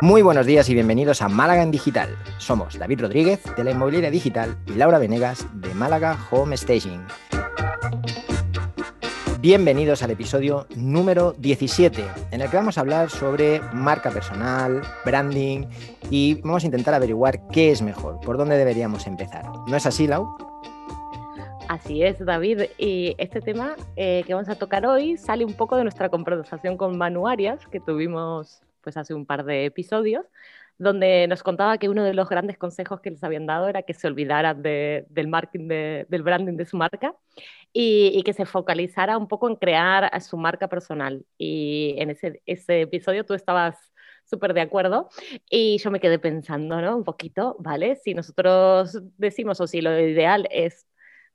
Muy buenos días y bienvenidos a Málaga en Digital. Somos David Rodríguez de la Inmobiliaria Digital y Laura Venegas de Málaga Home Staging. Bienvenidos al episodio número 17, en el que vamos a hablar sobre marca personal, branding y vamos a intentar averiguar qué es mejor, por dónde deberíamos empezar. ¿No es así, Lau? Así es, David. Y este tema eh, que vamos a tocar hoy sale un poco de nuestra conversación con Manuarias que tuvimos pues hace un par de episodios, donde nos contaba que uno de los grandes consejos que les habían dado era que se olvidaran del marketing, del branding de su marca y, que se focalizara un poco en crear su marca personal. Y en ese, ese episodio tú estabas súper de acuerdo. Y yo me quedé pensando, ¿no? Un poquito, ¿vale? Si nosotros decimos o si lo ideal es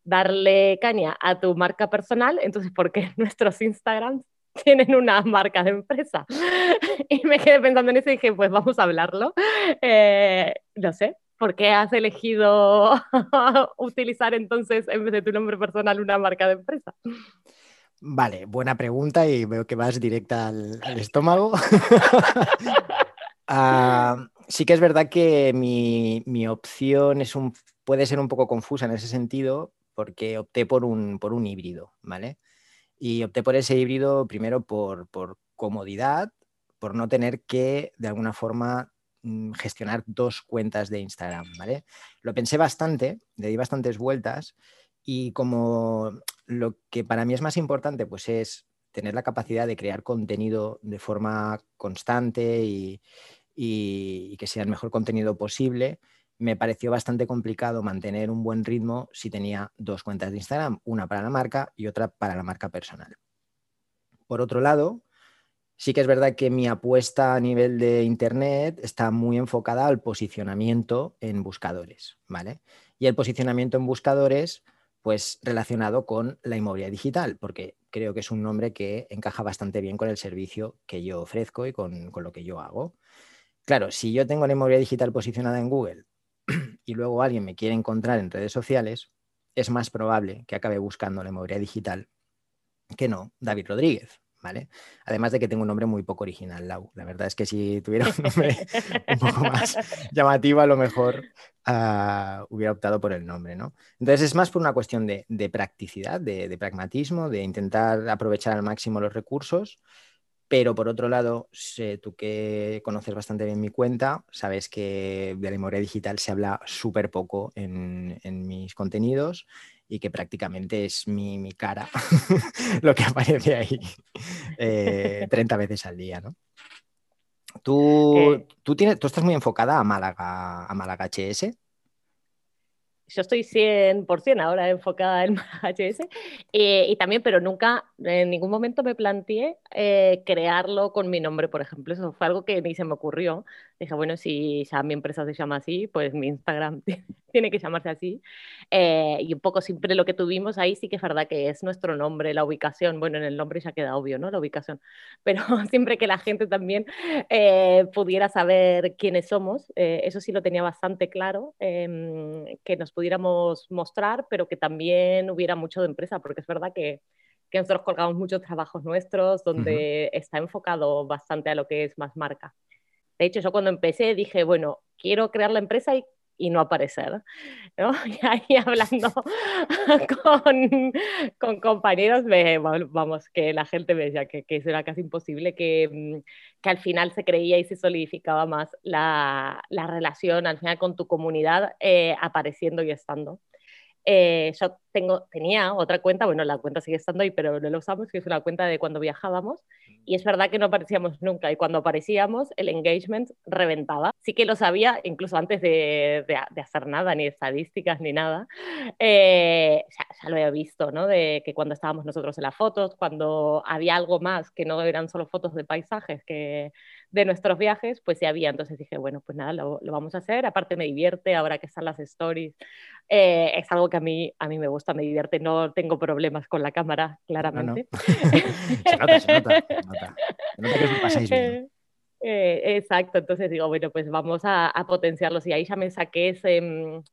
darle caña a tu marca personal, entonces, ¿por qué nuestros Instagrams tienen una marca de empresa. Y me quedé pensando en eso y dije, pues vamos a hablarlo. Eh, no sé, ¿por qué has elegido utilizar entonces, en vez de tu nombre personal, una marca de empresa? Vale, buena pregunta y veo que vas directa al, estómago. Ah, sí que es verdad que mi, mi, opción es un, puede ser un poco confusa en ese sentido porque opté por un, por un híbrido, ¿vale? Y opté por ese híbrido primero por, comodidad, por no tener que de alguna forma mm, gestionar dos cuentas de Instagram, ¿vale? Lo pensé bastante, le di bastantes vueltas y como lo que para mí es más importante pues es tener la capacidad de crear contenido de forma constante y, y que sea el mejor contenido posible, me pareció bastante complicado mantener un buen ritmo si tenía dos cuentas de Instagram, una para la marca y otra para la marca personal. Por otro lado, sí que es verdad que mi apuesta a nivel de Internet está muy enfocada al posicionamiento en buscadores, ¿vale? Y el posicionamiento en buscadores, pues relacionado con la inmobiliaria digital, porque creo que es un nombre que encaja bastante bien con el servicio que yo ofrezco y con, con lo que yo hago. Claro, si yo tengo la inmobiliaria digital posicionada en Google y luego alguien me quiere encontrar en redes sociales, es más probable que acabe buscando la memoria digital que no David Rodríguez. ¿Vale? Además de que tengo un nombre muy poco original, Lau. La verdad es que si tuviera un nombre un poco más llamativo, a lo mejor ah, hubiera optado por el nombre, ¿no? Entonces es más por una cuestión de, practicidad, de, pragmatismo, de intentar aprovechar al máximo los recursos pero por otro lado, tú que conoces bastante bien mi cuenta, sabes que de la memoria digital se habla súper poco en, mis contenidos y que prácticamente es mi, cara lo que aparece ahí 30 eh, veces al día, ¿no? Tú, eh. tú, tienes, tú estás muy enfocada a Málaga, a Málaga HS yo estoy 100% ahora enfocada en HS eh, y también, pero nunca, en ningún momento me planteé eh, crearlo con mi nombre, por ejemplo. Eso fue algo que ni se me ocurrió. Dije, bueno, si ya mi empresa se llama así, pues mi Instagram tiene que llamarse así. Eh, y un poco siempre lo que tuvimos ahí sí que es verdad que es nuestro nombre, la ubicación. Bueno, en el nombre ya queda obvio, ¿no? La ubicación. Pero siempre que la gente también pudiera saber quiénes somos, eso sí lo tenía bastante claro, em, que nos pudiéramos mostrar, pero que también hubiera mucho de empresa, porque es verdad que, que nosotros colgamos muchos trabajos nuestros donde está enfocado bastante a lo que es más marca. De hecho, yo cuando empecé dije, bueno, quiero crear la empresa y y no aparecer. ¿no? Y ahí hablando con, con compañeros, vamos, que la gente veía que, que eso era casi imposible, que, mm, que, al final se creía y se solidificaba más la, la relación al final con tu comunidad eh, apareciendo y estando. Eh, yo tengo, tenía otra cuenta, bueno, la cuenta sigue estando ahí, pero no la usamos, que es una cuenta de cuando viajábamos. Y es verdad que no aparecíamos nunca. Y cuando aparecíamos, el engagement reventaba. Sí que lo sabía, incluso antes de, de, hacer nada, ni estadísticas, ni nada. Eh, ya, ya, lo he visto, ¿no? De que cuando estábamos nosotros en las fotos, cuando había algo más que no eran solo fotos de paisajes, que de nuestros viajes, pues sí había. Entonces dije, bueno, pues nada, lo, lo vamos a hacer. Aparte me divierte ahora que están las stories. Eh, es algo que a mí, a mí me gusta, me divierte. No tengo problemas con la cámara, claramente. se nota, se nota. Se nota, que os pasáis bien. Eh, exacto, entonces digo, bueno, pues vamos a, a, potenciarlos. Y ahí ya me saqué ese, mm,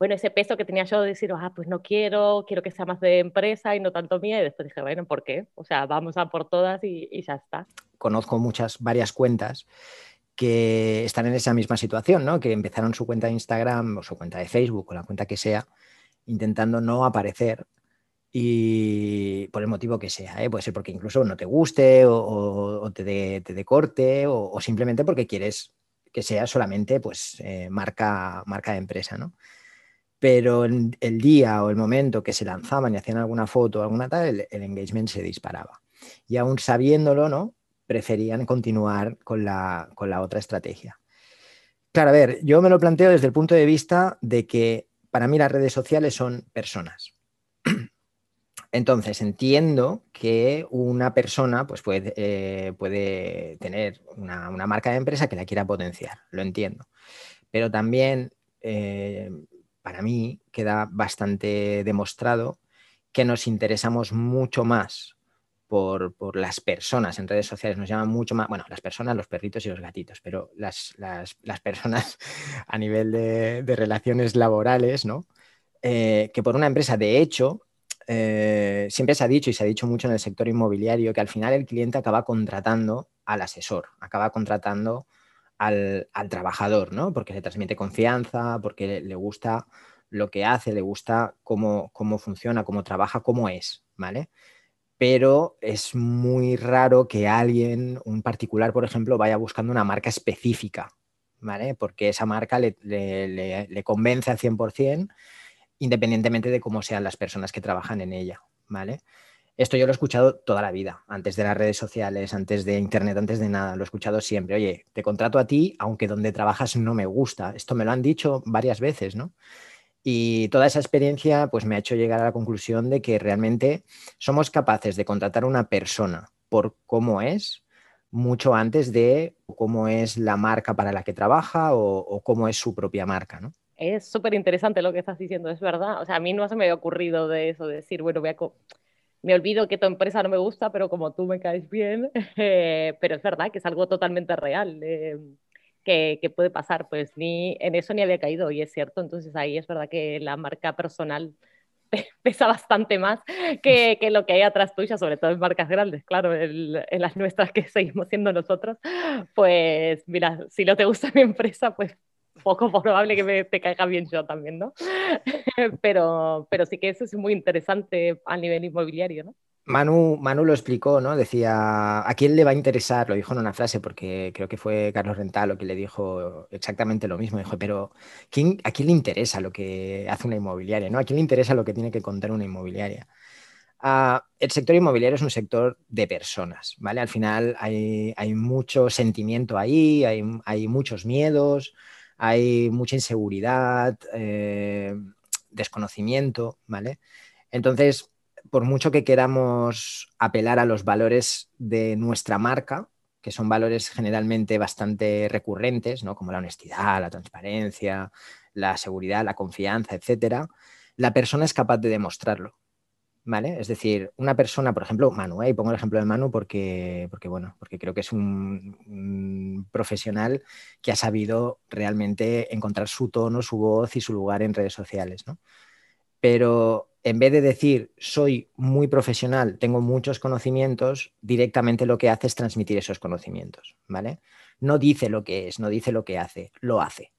bueno, ese peso que tenía yo de decir, ah, pues no quiero, quiero que sea más de empresa y no tanto mía. Y después dije, bueno, ¿por qué? O sea, vamos a por todas y, y ya está conozco muchas, varias cuentas que están en esa misma situación, ¿no? Que empezaron su cuenta de Instagram o su cuenta de Facebook o la cuenta que sea, intentando no aparecer y por el motivo que sea, ¿eh? puede ser porque incluso no te guste o, te dé corte o, simplemente porque quieres que sea solamente pues, eh, marca, marca de empresa, ¿no? Pero el, el, día o el momento que se lanzaban y hacían alguna foto o alguna tal, el, el, engagement se disparaba. Y aún sabiéndolo, ¿no? Preferían continuar con la, con la otra estrategia. Claro, a ver, yo me lo planteo desde el punto de vista de que para mí las redes sociales son personas. Entonces, entiendo que una persona pues, puede, eh, puede tener una, marca de empresa que la quiera potenciar, lo entiendo. Pero también, eh, para mí, queda bastante demostrado que nos interesamos mucho más por, las personas en redes sociales, nos llaman mucho más, bueno, las personas, los perritos y los gatitos, pero las, personas a nivel de, relaciones laborales, ¿no? Eh, que por una empresa. De hecho, eh, siempre se ha dicho y se ha dicho mucho en el sector inmobiliario que al final el cliente acaba contratando al asesor, acaba contratando al, trabajador, ¿no? Porque le transmite confianza, porque le, gusta lo que hace, le gusta cómo, cómo funciona, cómo trabaja, cómo es, ¿vale? Pero es muy raro que alguien, un particular, por ejemplo, vaya buscando una marca específica, ¿vale? Porque esa marca le, convence al 100% independientemente de cómo sean las personas que trabajan en ella, ¿vale? Esto yo lo he escuchado toda la vida, antes de las redes sociales, antes de Internet, antes de nada, lo he escuchado siempre. Oye, te contrato a ti, aunque donde trabajas no me gusta. Esto me lo han dicho varias veces, ¿no? Y toda esa experiencia pues me ha hecho llegar a la conclusión de que realmente somos capaces de contratar a una persona por cómo es, mucho antes de cómo es la marca para la que trabaja o, o cómo es su propia marca, ¿no? es súper interesante lo que estás diciendo, es verdad. O sea, a mí no se me había ocurrido de eso, de decir, bueno, voy a me olvido que tu empresa no me gusta, pero como tú me caes bien, eh, pero es verdad que es algo totalmente real. Eh, que, que, puede pasar, pues ni en eso ni había caído y es cierto, entonces ahí es verdad que la marca personal pesa bastante más que, que, lo que hay atrás tuya, sobre todo en marcas grandes, claro, en, en, las nuestras que seguimos siendo nosotros, pues mira, si no te gusta mi empresa, pues poco probable que me, te caiga bien yo también, ¿no? pero, pero sí que eso es muy interesante a nivel inmobiliario, ¿no? Manu, Manu lo explicó, ¿no? Decía, ¿a quién le va a interesar? Lo dijo en una frase, porque creo que fue Carlos Rentalo que le dijo exactamente lo mismo. Dijo, pero ¿quién, ¿a quién le interesa lo que hace una inmobiliaria? ¿no? ¿A quién le interesa lo que tiene que contar una inmobiliaria? Ah, el sector inmobiliario es un sector de personas, ¿vale? Al final hay, hay mucho sentimiento ahí, hay, hay muchos miedos, hay mucha inseguridad, eh, desconocimiento, ¿vale? Entonces, por mucho que queramos apelar a los valores de nuestra marca, que son valores generalmente bastante recurrentes, ¿no? como la honestidad, la transparencia, la seguridad, la confianza, etcétera, la persona es capaz de demostrarlo. ¿vale? Es decir, una persona, por ejemplo, Manu, ¿eh? y pongo el ejemplo de Manu porque, porque, bueno, porque creo que es un, profesional que ha sabido realmente encontrar su tono, su voz y su lugar en redes sociales, ¿no? Pero en vez de decir soy muy profesional, tengo muchos conocimientos, directamente lo que hace es transmitir esos conocimientos, ¿vale? No dice lo que es, no dice lo que hace, lo hace.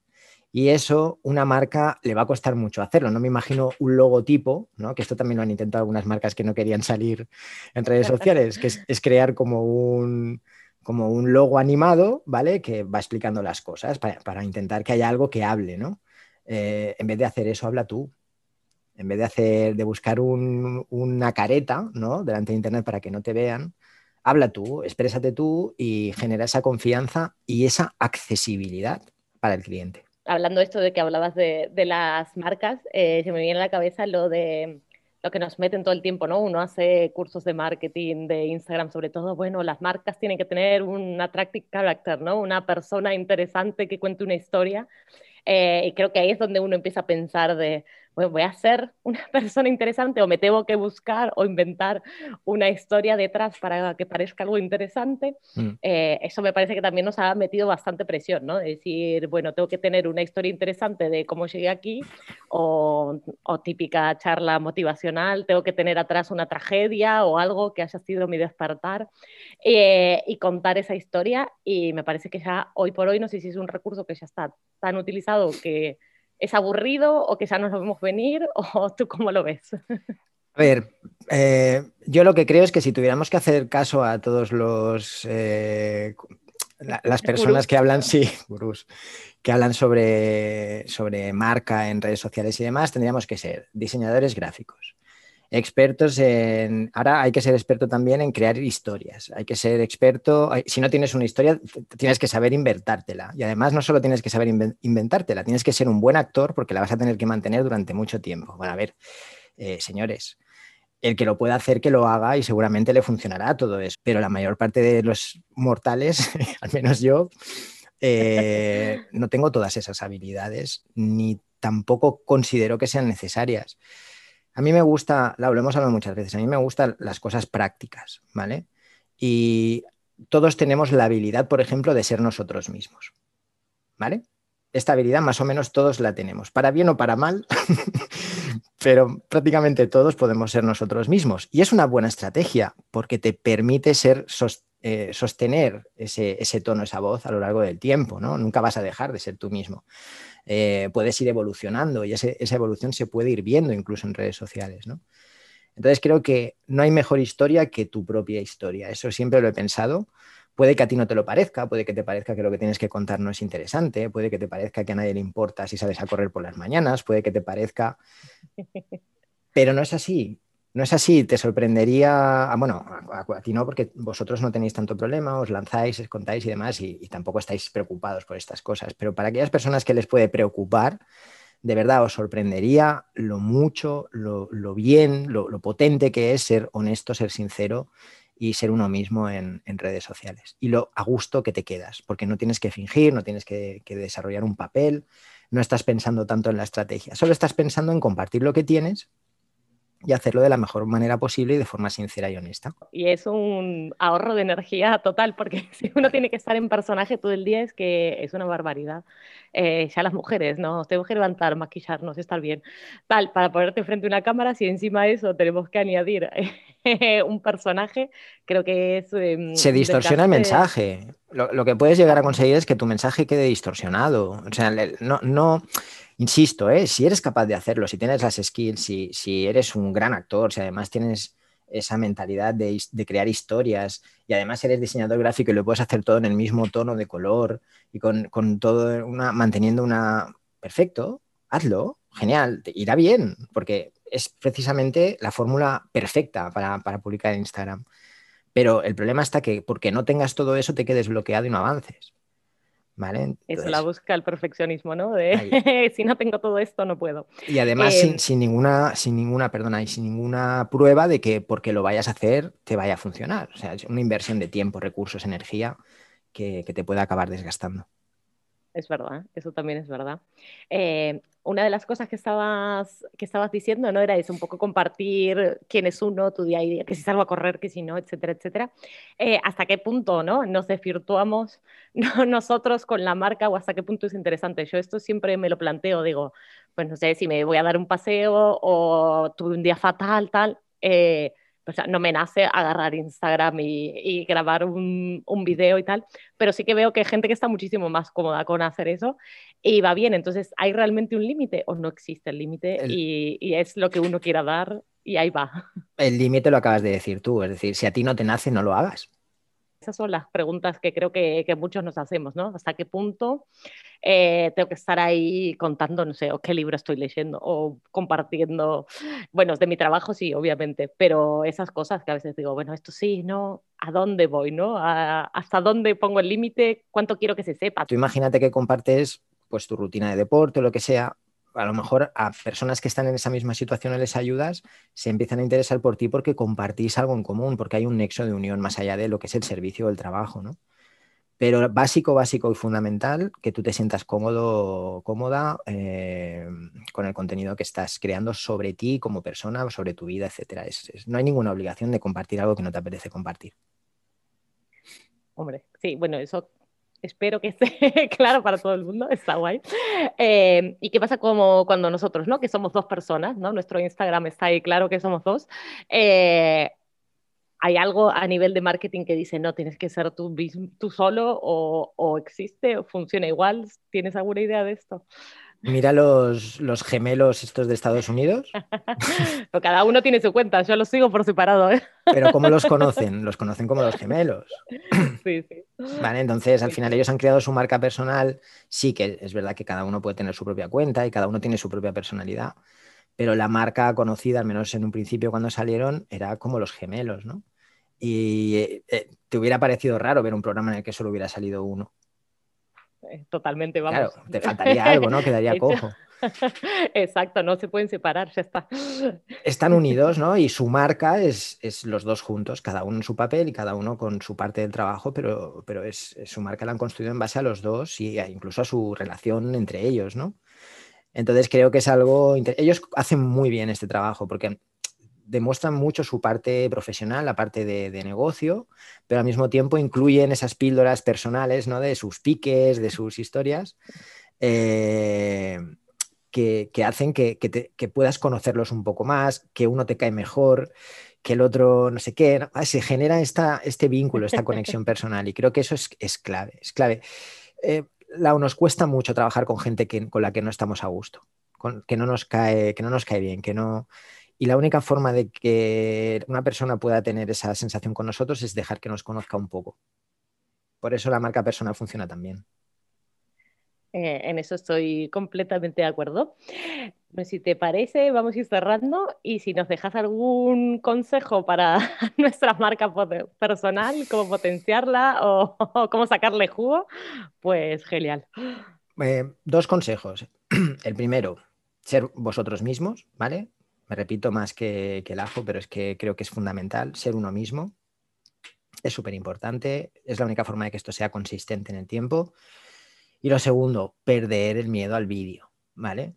Y eso una marca le va a costar mucho hacerlo. No me imagino un logotipo, ¿no? que esto también lo han intentado algunas marcas que no querían salir en redes sociales, que es, crear como un, como un logo animado, ¿vale? Que va explicando las cosas para, intentar que haya algo que hable, ¿no? Eh, en vez de hacer eso, habla tú. En vez de hacer, de buscar una careta, ¿no? Delante de internet para que no te vean, habla tú, exprésate tú y genera esa confianza y esa accesibilidad para el cliente hablando de esto de que hablabas de, las marcas, eh, se me viene a la cabeza lo de lo que nos meten todo el tiempo, ¿no? Uno hace cursos de marketing, de Instagram, sobre todo, bueno, las marcas tienen que tener un attractive character, ¿no? Una persona interesante que cuente una historia. Eh, y creo que ahí es donde uno empieza a pensar de, voy a ser una persona interesante o me tengo que buscar o inventar una historia detrás para que parezca algo interesante, mm. eh, eso me parece que también nos ha metido bastante presión, ¿no? decir, bueno, tengo que tener una historia interesante de cómo llegué aquí o, típica charla motivacional, tengo que tener atrás una tragedia o algo que haya sido mi despertar eh, y contar esa historia y me parece que ya hoy por hoy, no sé si es un recurso que ya está tan utilizado que es aburrido o que ya nos lo vemos venir o tú cómo lo ves? A ver, eh, yo lo que creo es que si tuviéramos que hacer caso a todos los eh, las personas que hablan, sí, que hablan sobre, sobre marca en redes sociales y demás, tendríamos que ser diseñadores gráficos, expertos en... Ahora hay que ser experto también en crear historias. Hay que ser experto... Si no tienes una historia, tienes que saber inventártela. Y además no solo tienes que saber inventártela, tienes que ser un buen actor porque la vas a tener que mantener durante mucho tiempo. Bueno, a ver, eh, señores, el que lo pueda hacer, que lo haga y seguramente le funcionará todo eso. Pero la mayor parte de los mortales, al menos yo, eh, no tengo todas esas habilidades ni tampoco considero que sean necesarias. A mí me gusta, lo hemos hablado muchas veces, a mí me gustan las cosas prácticas, ¿vale? Y todos tenemos la habilidad, por ejemplo, de ser nosotros mismos, ¿vale? Esta habilidad más o menos todos la tenemos, para bien o para mal, pero prácticamente todos podemos ser nosotros mismos. Y es una buena estrategia porque te permite ser eh, sostener ese, ese, tono, esa voz a lo largo del tiempo, ¿no? Nunca vas a dejar de ser tú mismo. Eh, puedes ir evolucionando y esa evolución se puede ir viendo incluso en redes sociales, ¿no? Entonces creo que no hay mejor historia que tu propia historia. Eso siempre lo he pensado. Puede que a ti no te lo parezca, puede que te parezca que lo que tienes que contar no es interesante, puede que te parezca que a nadie le importa si sales a correr por las mañanas, puede que te parezca... Pero no es así. No es así, te sorprendería, ah, bueno, a, ti no, porque vosotros no tenéis tanto problema, os lanzáis, os contáis y demás, y, tampoco estáis preocupados por estas cosas, pero para aquellas personas que les puede preocupar, de verdad os sorprendería lo mucho, lo, bien, lo, potente que es ser honesto, ser sincero y ser uno mismo en, redes sociales. Y lo a gusto que te quedas, porque no tienes que fingir, no tienes que desarrollar un papel, no estás pensando tanto en la estrategia, solo estás pensando en compartir lo que tienes y hacerlo de la mejor manera posible y de forma sincera y honesta. Y es un ahorro de energía total, porque si uno tiene que estar en personaje todo el día es que es una barbaridad. Eh, ya las mujeres, ¿no? tenemos que levantar, maquillarnos, estar bien. Tal, para ponerte frente a una cámara, si encima de eso tenemos que añadir un personaje, creo que es... Em, Se distorsiona el mensaje. Lo, lo, que puedes llegar a conseguir es que tu mensaje quede distorsionado. O sea, no... no insisto, ¿eh? si eres capaz de hacerlo, si tienes las skills, si, si eres un gran actor, si además tienes esa mentalidad de, crear historias y además eres diseñador gráfico y lo puedes hacer todo en el mismo tono de color y con, todo una, manteniendo una... Perfecto, hazlo, genial, te irá bien, porque es precisamente la fórmula perfecta para, para publicar en Instagram. Pero el problema está que porque no tengas todo eso te quedes bloqueado y no avances. Eso la busca el perfeccionismo, ¿no? De si no tengo todo esto, no puedo. Y además sin, em, sin, ninguna, sin ninguna, perdona, y sin ninguna prueba de que porque lo vayas a hacer te vaya a funcionar. O sea, es una inversión de tiempo, recursos, energía que te puede acabar desgastando es verdad, eso también es verdad. Eh, una de las cosas que estabas, que estabas diciendo, ¿no? Era eso, un poco compartir quién es uno, tu día a día, que si salgo a correr, que si no, etcétera, etcétera. Eh, ¿Hasta qué punto, no? Nos desvirtuamos nosotros con la marca o hasta qué punto es interesante? Yo esto siempre me lo planteo, digo, pues no sé si me voy a dar un paseo o tuve un día fatal, tal. Eh, o sea, no me nace agarrar Instagram y, grabar un, un, video y tal, pero sí que veo que hay gente que está muchísimo más cómoda con hacer eso y va bien. Entonces, ¿hay realmente un límite o no existe el límite y, y, es lo que uno quiera dar y ahí va? El límite lo acabas de decir tú, es decir, si a ti no te nace, no lo hagas. Esas son las preguntas que creo que, muchos nos hacemos, ¿no? ¿Hasta qué punto eh, tengo que estar ahí contando, no sé, o qué libro estoy leyendo, o compartiendo, bueno, de mi trabajo sí, obviamente, pero esas cosas que a veces digo, bueno, esto sí, ¿no? ¿A dónde voy, no? ¿Hasta dónde pongo el límite? ¿Cuánto quiero que se sepa? Tú imagínate que compartes pues tu rutina de deporte o lo que sea, a lo mejor a personas que están en esa misma situación les ayudas, se empiezan a interesar por ti porque compartís algo en común, porque hay un nexo de unión más allá de lo que es el servicio o el trabajo, ¿no? Pero básico, básico y fundamental, que tú te sientas cómodo, cómoda eh, con el contenido que estás creando sobre ti como persona, sobre tu vida, etc. no hay ninguna obligación de compartir algo que no te apetece compartir. Hombre, sí, bueno, eso espero que esté claro para todo el mundo, está guay. Eh, ¿Y qué pasa como cuando nosotros, ¿no? Que somos dos personas, ¿no? Nuestro Instagram está ahí claro que somos dos. Eh, ¿Hay algo a nivel de marketing que dice, no, tienes que ser tú, tú solo o, existe o funciona igual? ¿Tienes alguna idea de esto? Mira los, los gemelos estos de Estados Unidos. cada uno tiene su cuenta, yo los sigo por separado. ¿eh? Pero ¿cómo los conocen? Los conocen como los gemelos. Sí, sí. Vale, entonces al final ellos han creado su marca personal. Sí que es verdad que cada uno puede tener su propia cuenta y cada uno tiene su propia personalidad pero la marca conocida, al menos en un principio cuando salieron, era como los gemelos, ¿no? Y eh, eh, te hubiera parecido raro ver un programa en el que solo hubiera salido uno. Totalmente, vamos. Claro, te faltaría algo, ¿no? Quedaría cojo. Exacto, no se pueden separar, ya está. Están unidos, ¿no? Y su marca es, los dos juntos, cada uno en su papel y cada uno con su parte del trabajo, pero, pero es, su marca la han construido en base a los dos y incluso a su relación entre ellos, ¿no? Entonces creo que es algo... Ellos hacen muy bien este trabajo porque demuestran mucho su parte profesional, la parte de, negocio, pero al mismo tiempo incluyen esas píldoras personales, ¿no? De sus piques, de sus historias, eh, que, hacen que, puedas conocerlos un poco más, que uno te cae mejor, que el otro no sé qué. Se genera esta, este vínculo, esta conexión personal y creo que eso es, clave, es clave. Eh, nos cuesta mucho trabajar con gente con la que no estamos a gusto, que, no nos cae, que no nos cae bien, que no... Y la única forma de que una persona pueda tener esa sensación con nosotros es dejar que nos conozca un poco. Por eso la marca personal funciona también. Eh, en eso estoy completamente de acuerdo. Pues si te parece, vamos a ir cerrando y si nos dejas algún consejo para nuestra marca personal, cómo potenciarla o, cómo sacarle jugo, pues genial. Eh, dos consejos. El primero, ser vosotros mismos, ¿vale? Me repito más que, el ajo, pero es que creo que es fundamental ser uno mismo. Es súper importante. Es la única forma de que esto sea consistente en el tiempo. Y lo segundo, perder el miedo al vídeo, ¿vale?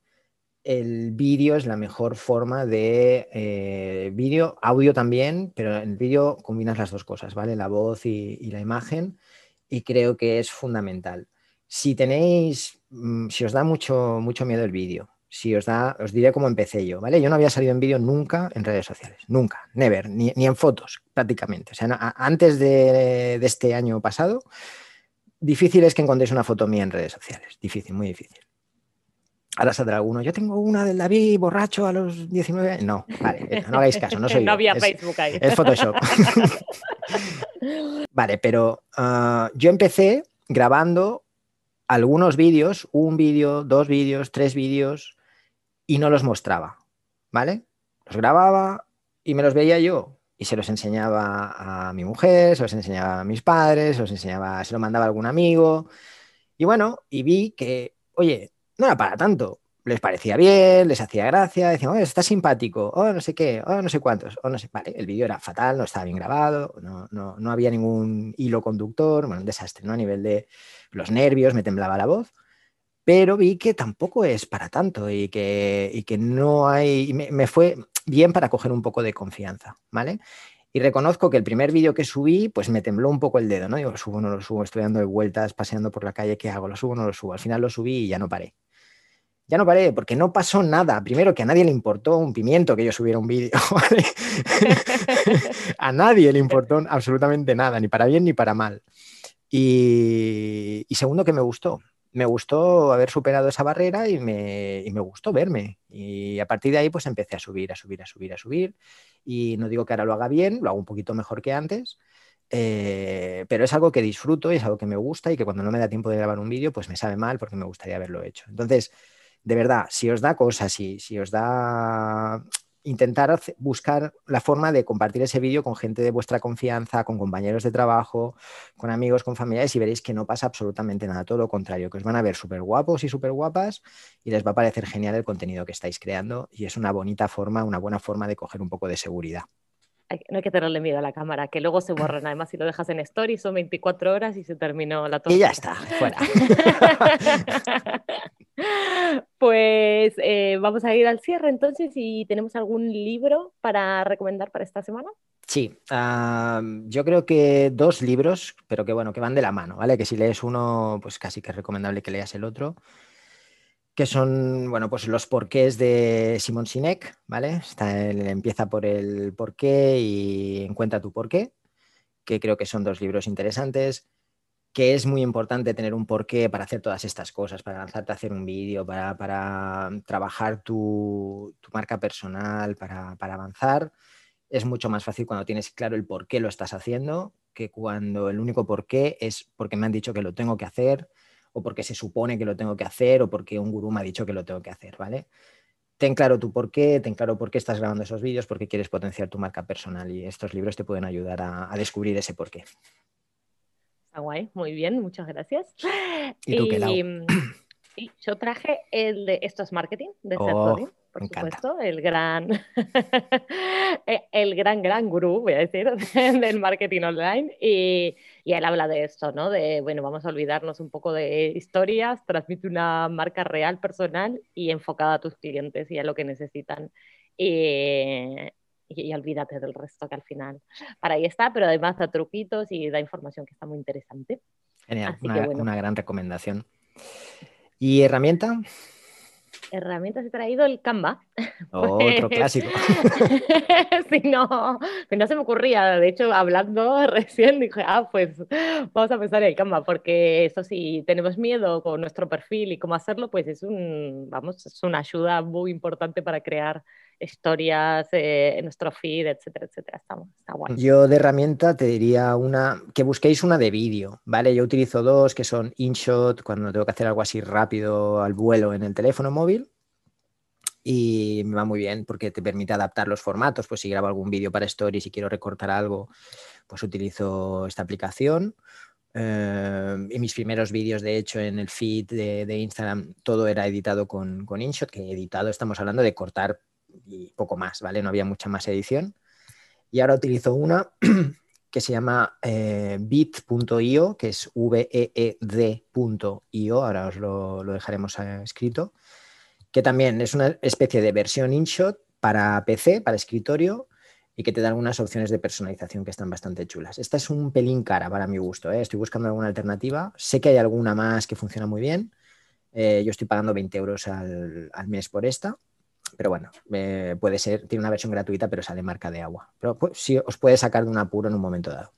El vídeo es la mejor forma de eh, vídeo, audio también, pero en el vídeo combinas las dos cosas, ¿vale? La voz y, la imagen, y creo que es fundamental. Si tenéis, mm, si os da mucho, mucho miedo el vídeo, si os da, os diré cómo empecé yo, ¿vale? Yo no había salido en vídeo nunca en redes sociales, nunca, never, ni, en fotos prácticamente. O sea, antes de, de este año pasado, difícil es que encontréis una foto mía en redes sociales. Difícil, muy difícil. Ahora saldrá alguno. Yo tengo una del David borracho a los 19 No, vale, no hagáis caso, no soy No había es, Facebook ahí. Es Photoshop. vale, pero ah, yo empecé grabando algunos vídeos, un vídeo, dos vídeos, tres vídeos, y no los mostraba, ¿vale? Los grababa y me los veía yo y se los enseñaba a mi mujer, se los enseñaba a mis padres, se los enseñaba, se lo mandaba a algún amigo. Y bueno, y vi que, oye, no era para tanto. Les parecía bien, les hacía gracia, decían, oye, está simpático, o no sé qué, o no sé cuántos, o no sé. Vale, el vídeo era fatal, no estaba bien grabado, no, no, no había ningún hilo conductor, bueno, un desastre, ¿no? A nivel de los nervios, me temblaba la voz pero vi que tampoco es para tanto y que, y que no hay, me, me, fue, bien para coger un poco de confianza, ¿vale? Y reconozco que el primer vídeo que subí, pues me tembló un poco el dedo, ¿no? Digo, lo subo, no lo subo, estoy dando vueltas, paseando por la calle, ¿qué hago? ¿Lo subo, no lo subo? Al final lo subí y ya no paré. Ya no paré porque no pasó nada. Primero que a nadie le importó un pimiento que yo subiera un vídeo. a nadie le importó absolutamente nada, ni para bien ni para mal. y segundo que me gustó me gustó haber superado esa barrera y me, me, gustó verme. Y a partir de ahí, pues empecé a subir, a subir, a subir, a subir. Y no digo que ahora lo haga bien, lo hago un poquito mejor que antes, eh, pero es algo que disfruto y es algo que me gusta y que cuando no me da tiempo de grabar un vídeo, pues me sabe mal porque me gustaría haberlo hecho. Entonces, de verdad, si os da cosas, si, si os da intentar buscar la forma de compartir ese vídeo con gente de vuestra confianza, con compañeros de trabajo, con amigos, con familiares y veréis que no pasa absolutamente nada, todo lo contrario, que os van a ver súper guapos y súper guapas y les va a parecer genial el contenido que estáis creando y es una bonita forma, una buena forma de coger un poco de seguridad. no hay que tenerle miedo a la cámara, que luego se borran. Además, si lo dejas en story, son 24 horas y se terminó la torta. Y ya está, fuera. pues eh, vamos a ir al cierre entonces y tenemos algún libro para recomendar para esta semana. Sí, yo creo que dos libros, pero que bueno, que van de la mano, ¿vale? Que si lees uno, pues casi que es recomendable que leas el otro que son, bueno, pues los porqués de Simon Sinek, ¿vale? Está empieza por el porqué y encuentra tu porqué, que creo que son dos libros interesantes, que es muy importante tener un porqué para hacer todas estas cosas, para lanzarte a hacer un vídeo, para, trabajar tu, marca personal, para, para avanzar. Es mucho más fácil cuando tienes claro el por qué lo estás haciendo que cuando el único porqué es porque me han dicho que lo tengo que hacer, o porque se supone que lo tengo que hacer o porque un gurú me ha dicho que lo tengo que hacer, ¿vale? Ten claro tu por qué, ten claro por qué estás grabando esos vídeos, porque quieres potenciar tu marca personal y estos libros te pueden ayudar a, descubrir ese por qué. Guay, muy bien, muchas gracias. ¿Y tú qué, yo traje el de Esto es Marketing, de oh, por supuesto, el gran, e, el gran, gran gurú, voy a decir, del marketing online. Y, y, él habla de esto, ¿no? De, bueno, vamos a olvidarnos un poco de historias, transmite una marca real, personal y enfocada a tus clientes y a lo que necesitan. Y, y, olvídate del resto que al final para ahí está, pero además da truquitos y da información que está muy interesante. Genial, una, una gran recomendación. ¿Y herramienta? herramientas he traído el Canva. otro clásico. sí, no, que no se me ocurría. De hecho, hablando recién dije, ah, pues vamos a pensar en el Canva, porque eso sí, tenemos miedo con nuestro perfil y cómo hacerlo, pues es un, vamos, es una ayuda muy importante para crear historias eh, en nuestro feed, etcétera, etcétera. Está, está guay. Yo de herramienta te diría una, que busquéis una de vídeo, ¿vale? Yo utilizo dos que son InShot, cuando tengo que hacer algo así rápido al vuelo en el teléfono móvil. Y me va muy bien porque te permite adaptar los formatos. Pues si grabo algún vídeo para Stories y quiero recortar algo, pues utilizo esta aplicación. Eh, y mis primeros vídeos, de hecho, en el feed de, Instagram, todo era editado con, con InShot, que editado estamos hablando de cortar y poco más, ¿vale? No había mucha más edición. Y ahora utilizo una que se llama eh, bit.io, que es V-E-E-D.io, ahora os lo, dejaremos eh, escrito, que también es una especie de versión InShot para PC, para escritorio, y que te da algunas opciones de personalización que están bastante chulas. Esta es un pelín cara para mi gusto, ¿eh? estoy buscando alguna alternativa. Sé que hay alguna más que funciona muy bien. yo estoy pagando 20 euros al, al mes por esta pero bueno, eh, puede ser, tiene una versión gratuita, pero sale marca de agua. Pero pues, sí os puede sacar de un apuro en un momento dado.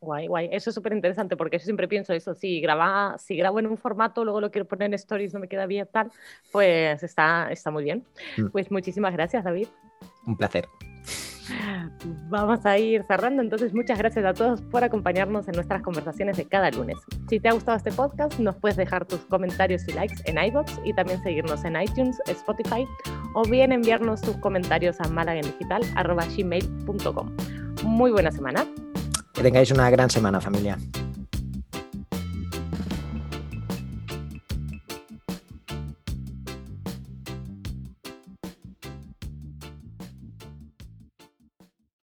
Guay, guay. Eso es súper interesante porque yo siempre pienso eso. Si, graba, si grabo en un formato, luego lo quiero poner en stories, no me queda bien tal, pues está, está muy bien. Mm. Pues muchísimas gracias, David. Un placer. Vamos a ir cerrando, entonces muchas gracias a todos por acompañarnos en nuestras conversaciones de cada lunes. Si te ha gustado este podcast, nos puedes dejar tus comentarios y likes en iBox y también seguirnos en iTunes, Spotify o bien enviarnos tus comentarios a malagendigital.gmail.com. Muy buena semana. Que tengáis una gran semana, familia.